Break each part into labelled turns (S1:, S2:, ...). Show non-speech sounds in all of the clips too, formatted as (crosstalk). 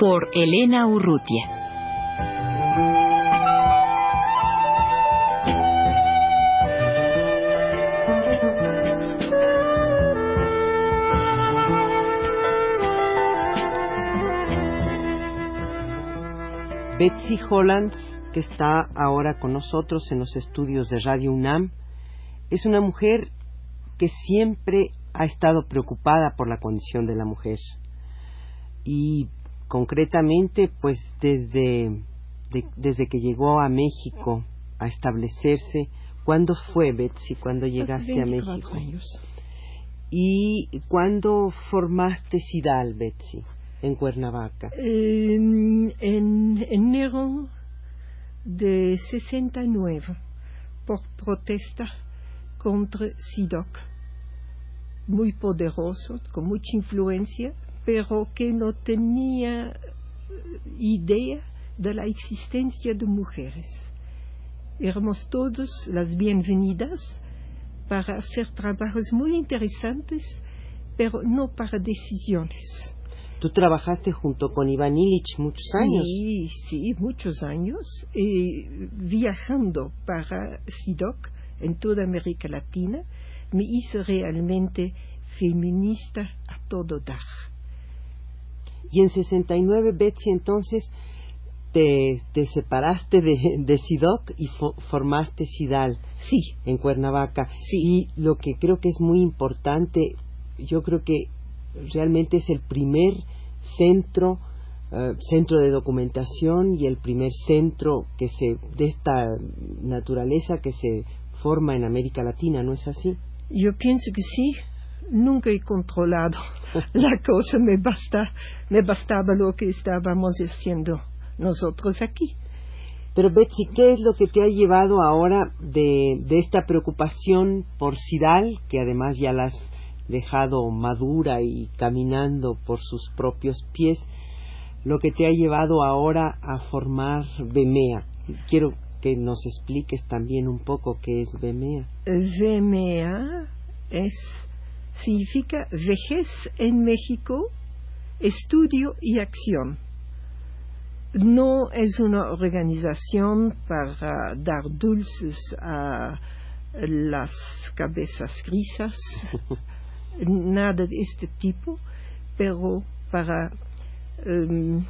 S1: Por Elena Urrutia.
S2: Betsy Holland que está ahora con nosotros en los estudios de Radio UNAM, es una mujer que siempre ha estado preocupada por la condición de la mujer. Y concretamente, pues desde, desde que llegó a México a establecerse, ¿cuándo fue Betsy cuando llegaste a México? ¿Y cuándo formaste SIDAL, Betsy, en Cuernavaca?
S3: en enero de 69 por protesta contra SIDOC, muy poderoso, con mucha influencia, pero que no tenía eh, idea de la existencia de mujeres. Éramos todos las bienvenidas para hacer trabajos muy interesantes, pero no para decisiones.
S2: Tú trabajaste junto con Iván Illich muchos años.
S3: Sí, sí, muchos años, viajando para SIDOC en toda América Latina, me hizo realmente feminista a todo dar.
S2: Y en 69, Betsy, entonces te, te separaste de, de SIDOC y formaste SIDAL.
S3: Sí.
S2: En Cuernavaca.
S3: Sí.
S2: Y lo que creo que es muy importante, yo creo que realmente es el primer centro eh, centro de documentación y el primer centro que se de esta naturaleza que se forma en América Latina, ¿no es así?
S3: Yo pienso que sí. Nunca he controlado (laughs) la cosa, me basta, me bastaba lo que estábamos haciendo nosotros aquí.
S2: Pero Betsy, ¿qué es lo que te ha llevado ahora de, de esta preocupación por Sidal, que además ya las dejado madura y caminando por sus propios pies, lo que te ha llevado ahora a formar BEMEA. Quiero que nos expliques también un poco qué es BEMEA.
S3: BEMEA es, significa vejez en México, estudio y acción. No es una organización para dar dulces a las cabezas grisas (laughs) nada de este tipo, pero para um,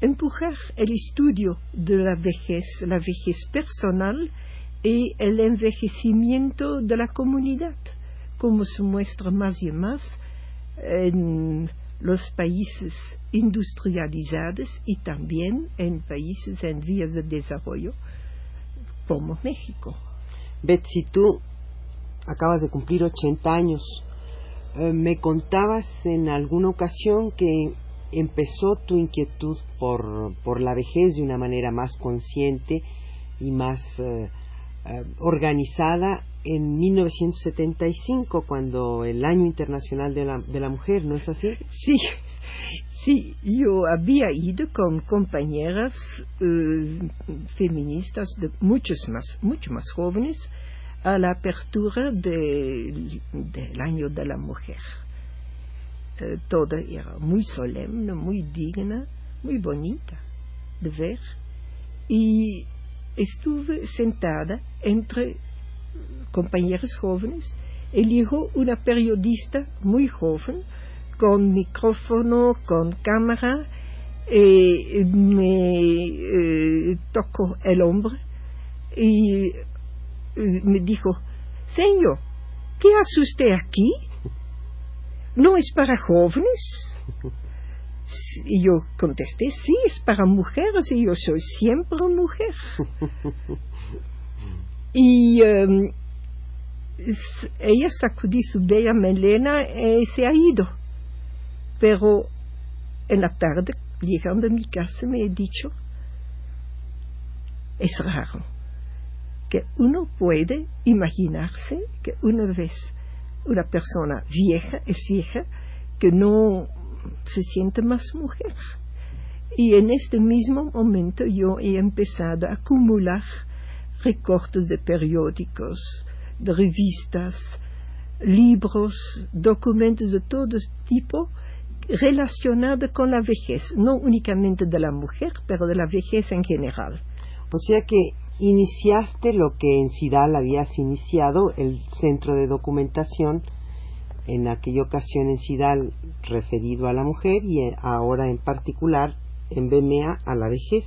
S3: empujar el estudio de la vejez, la vejez personal y el envejecimiento de la comunidad, como se muestra más y más en los países industrializados y también en países en vías de desarrollo como México.
S2: Betsy, tú acabas de cumplir 80 años. Eh, me contabas en alguna ocasión que empezó tu inquietud por, por la vejez de una manera más consciente y más eh, eh, organizada en 1975, cuando el Año Internacional de la, de la Mujer, ¿no es así?
S3: Sí, sí, yo había ido con compañeras feministas de muchos más, mucho más jóvenes a la apertura del año de la mujer. Eh, todo era muy solemne, muy digna, muy bonita de ver. Y estuve sentada entre compañeros jóvenes. Elijo una periodista muy joven, con micrófono, con cámara, y me eh, tocó el hombro y me dijo, Señor, ¿qué hace usted aquí? ¿No es para jóvenes? Y yo contesté, sí, es para mujeres y yo soy siempre mujer. (laughs) y um, ella sacudió su bella melena y se ha ido. Pero en la tarde, llegando a mi casa, me he dicho, es raro que uno puede imaginarse que una vez una persona vieja es vieja que no se siente más mujer. Y en este mismo momento yo he empezado a acumular recortes de periódicos, de revistas, libros, documentos de todo tipo relacionados con la vejez, no únicamente de la mujer, pero de la vejez en general.
S2: O sea que iniciaste lo que en Cidal habías iniciado, el centro de documentación, en aquella ocasión en Cidal referido a la mujer y ahora en particular en BMA a la vejez.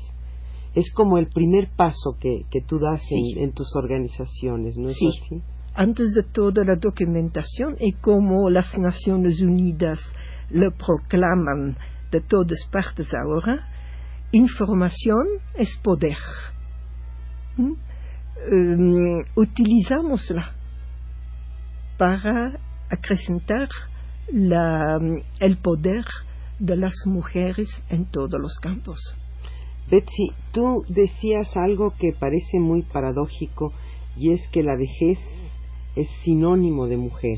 S2: Es como el primer paso que, que tú das en, tus organizaciones, ¿no es
S3: así? Antes de toda la documentación y como las Naciones Unidas lo proclaman de todas partes ahora, información es poder. ¿Mm? Um, utilizámosla para acrecentar la, el poder de las mujeres en todos los campos.
S2: Betsy, tú decías algo que parece muy paradójico y es que la vejez es sinónimo de mujer.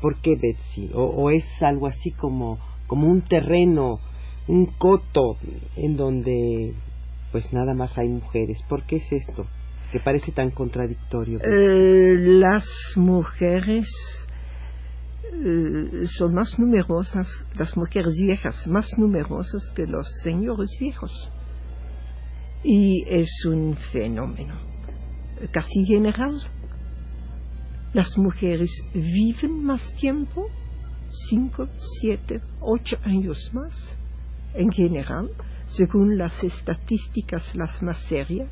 S2: ¿Por qué, Betsy? ¿O, es algo así como, como un terreno, un coto en donde pues nada más hay mujeres. ¿Por qué es esto? Que parece tan contradictorio.
S3: Eh, las mujeres eh, son más numerosas, las mujeres viejas más numerosas que los señores viejos. Y es un fenómeno casi general. Las mujeres viven más tiempo, cinco, siete, ocho años más en general, según las estadísticas las más serias.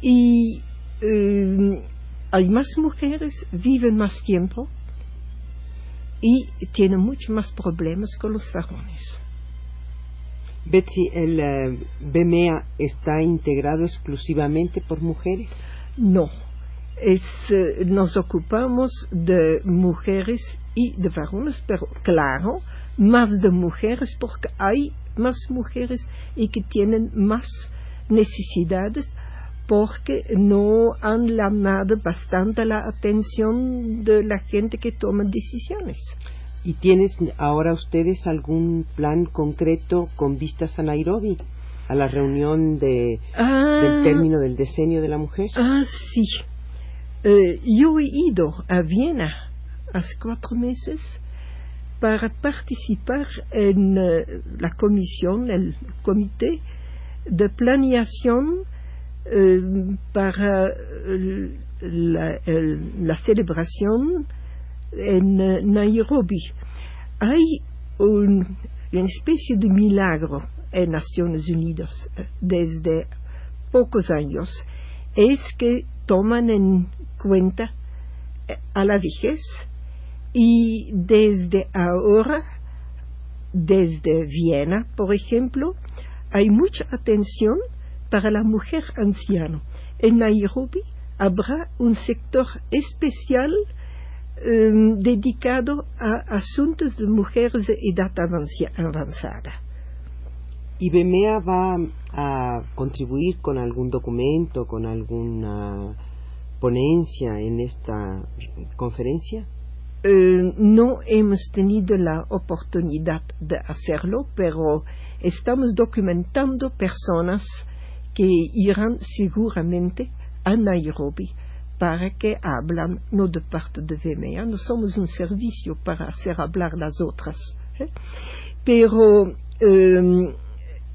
S3: Y eh, hay más mujeres, viven más tiempo y tienen mucho más problemas con los varones.
S2: Betsy, ¿el eh, BMEA está integrado exclusivamente por mujeres?
S3: No. Es, eh, nos ocupamos de mujeres y de varones, pero claro, más de mujeres porque hay más mujeres y que tienen más necesidades porque no han llamado bastante la atención de la gente que toma decisiones.
S2: ¿Y tienes ahora ustedes algún plan concreto con vistas a Nairobi? a la reunión de,
S3: ah,
S2: del término del decenio de la mujer?
S3: Ah, sí. Eh, yo he ido a Viena hace cuatro meses para participar en eh, la comisión, el comité de planeación eh, para la, la, celebración en eh, Nairobi. Hay un, una especie de milagro en Naciones Unidas desde pocos años, es que toman en cuenta a la vejez y desde ahora, desde Viena, por ejemplo, hay mucha atención para la mujer anciana. En Nairobi habrá un sector especial em, dedicado a asuntos de mujeres de edad avanzada.
S2: ¿Y BEMEA va a contribuir con algún documento, con alguna ponencia en esta conferencia?
S3: Eh, no hemos tenido la oportunidad de hacerlo, pero estamos documentando personas que irán seguramente a Nairobi para que hablan, no de parte de VMA, no somos un servicio para hacer hablar las otras, ¿eh? pero eh,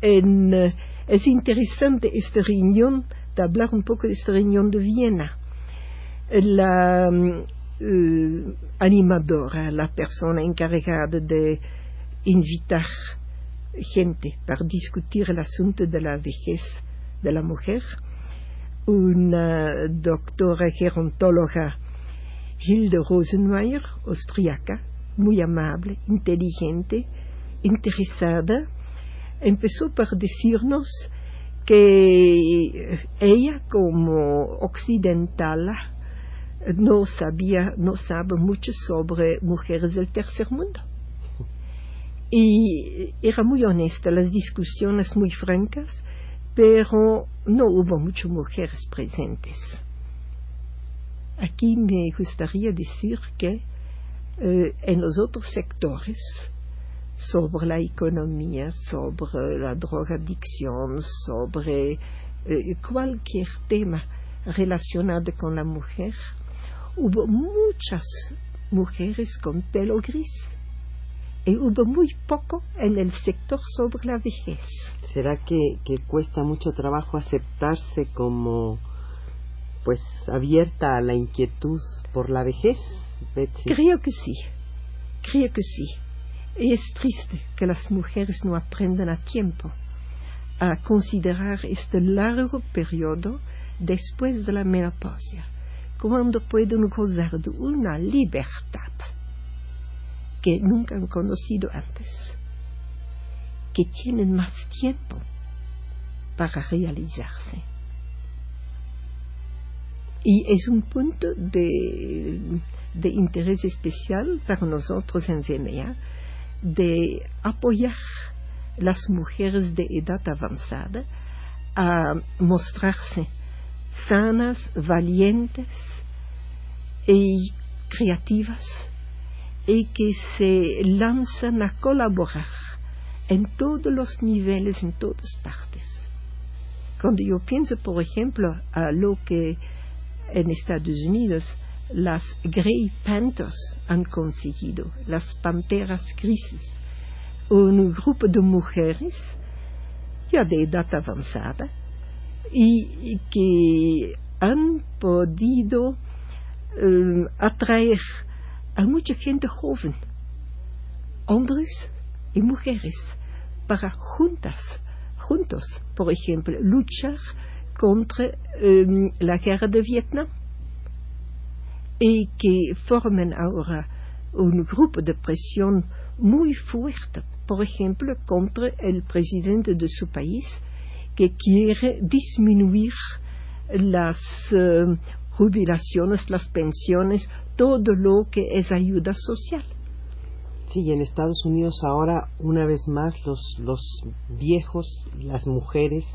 S3: en, es interesante esta reunión, de hablar un poco de esta reunión de Viena. La, uh, animadora, la persona encargada de invitar gente para discutir el asunto de la vejez de la mujer, una doctora gerontóloga, Hilde Rosenmeier, austriaca, muy amable, inteligente, interesada, empezó por decirnos que ella como occidental no sabía, no sabe mucho sobre mujeres del tercer mundo. (laughs) y era muy honesta, las discusiones muy francas, pero no hubo muchas mujeres presentes. Aquí me gustaría decir que eh, en los otros sectores, sobre la economía, sobre la drogadicción, sobre eh, cualquier tema relacionado con la mujer, hubo muchas mujeres con pelo gris y hubo muy poco en el sector sobre la vejez.
S2: ¿Será que, que cuesta mucho trabajo aceptarse como pues abierta a la inquietud por la vejez, Betsy?
S3: Creo que sí, creo que sí. Y es triste que las mujeres no aprendan a tiempo a considerar este largo periodo después de la menopausia, cuando pueden gozar de una libertad que nunca han conocido antes, que tienen más tiempo para realizarse. Y es un punto de, interés especial para nosotros en VMA de apoyar las mujeres de edad avanzada a mostrarse sanas, valientes y creativas y que se lanzan a colaborar en todos los niveles, en todas partes. Cuando yo pienso, por ejemplo, a lo que en Estados Unidos las Grey Panthers han conseguido, las panteras grises, un grupo de mujeres ya de edad avanzada y, que han podido eh, atraer a mucha gente joven, hombres y mujeres, para juntas, juntos, por ejemplo, luchar contra eh, la guerra de Vietnam. Y que formen ahora un grupo de presión muy fuerte, por ejemplo, contra el presidente de su país, que quiere disminuir las eh, jubilaciones, las pensiones, todo lo que es ayuda social.
S2: Sí, y en Estados Unidos ahora, una vez más, los, los viejos, las mujeres,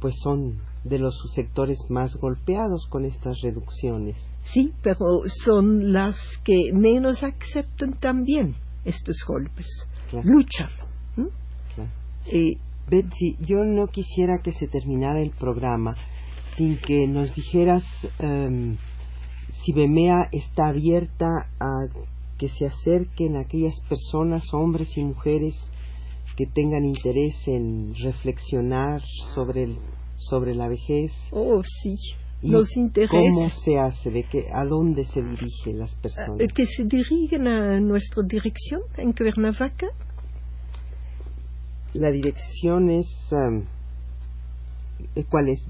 S2: pues son de los sectores más golpeados con estas reducciones.
S3: Sí, pero son las que menos aceptan también estos golpes. Luchan.
S2: Betsy, yo no quisiera que se terminara el programa sin que nos dijeras em, si Bemea está abierta a que se acerquen aquellas personas, hombres y mujeres, que tengan interés en reflexionar sobre el sobre la vejez.
S3: Oh, sí. Intereses.
S2: ¿Cómo se hace? ¿De qué, ¿A dónde se dirigen las personas?
S3: Que se dirigen a nuestra dirección en Cuernavaca.
S2: La dirección es. Um, ¿Cuál es?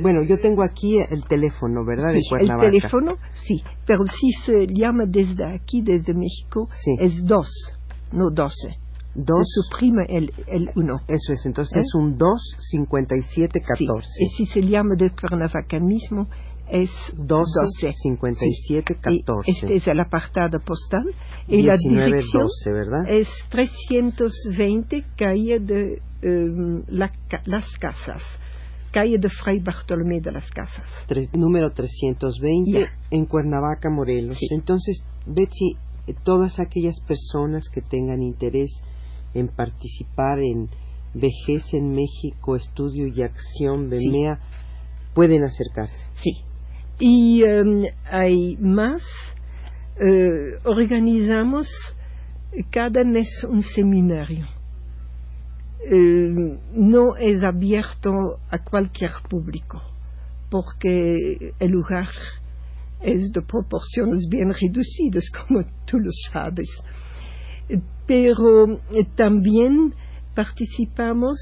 S2: Bueno, yo tengo aquí el teléfono, ¿verdad?
S3: Sí, el teléfono, sí, pero si se llama desde aquí, desde México, es dos, no doce.
S2: Dos,
S3: se suprime el, el uno.
S2: Eso es, entonces ¿Eh? es un 2, 57, 14.
S3: Sí. Y si se llama de Cuernavaca mismo, es
S2: 12, 12. 57, 14.
S3: este es el apartado postal. Y 19, la dirección
S2: 12, ¿verdad?
S3: es 320, calle de um, la, Las Casas. Calle de Fray Bartolomé de las Casas.
S2: Tres, número 320 yeah. en Cuernavaca, Morelos.
S3: Sí.
S2: Entonces, Betsy, todas aquellas personas que tengan interés en participar en Vejez en México, Estudio y Acción BEMEA, sí. pueden acercarse.
S3: Sí. Y um, hay más. Uh, organizamos cada mes un seminario. Uh, no es abierto a cualquier público, porque el lugar es de proporciones bien reducidas, (laughs) como tú lo sabes pero eh, también participamos,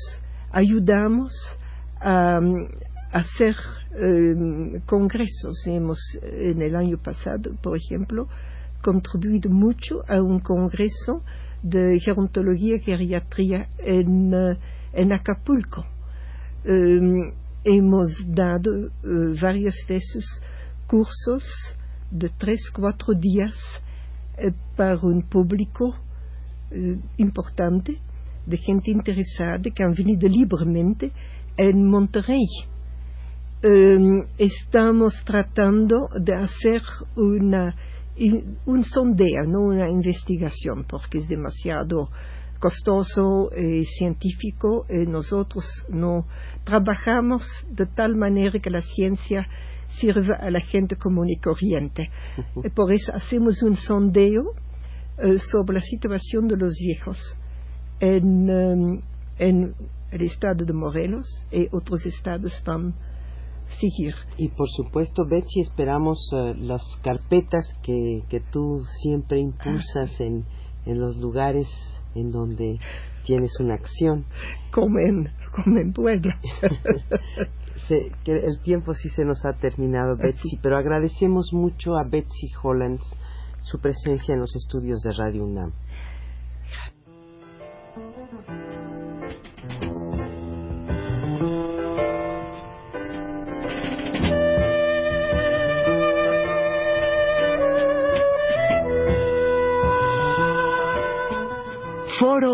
S3: ayudamos a, a hacer eh, congresos. Hemos, en el año pasado, por ejemplo, contribuido mucho a un congreso de gerontología y geriatría en, uh, en Acapulco. Um, hemos dado uh, varias veces cursos de tres, cuatro días para un público eh, importante de gente interesada que han venido libremente en Monterrey. Estamos tratando de hacer una, un sondeo, no una investigación, porque es demasiado costoso y científico. nosotros no trabajamos de tal manera que la ciencia sirva a la gente común y corriente. por eso hacemos un sondeo eh, sobre la situación de los viejos en, em, en el estado de Morelos y otros estados van
S2: Y por supuesto, Betsy, esperamos eh, las carpetas que, que tú siempre impulsas ah, en, en los lugares en donde tienes una acción.
S3: Como en, como en Puebla. (laughs)
S2: que el tiempo sí se nos ha terminado, Betsy, pero agradecemos mucho a Betsy Hollands su presencia en los estudios de Radio UNAM.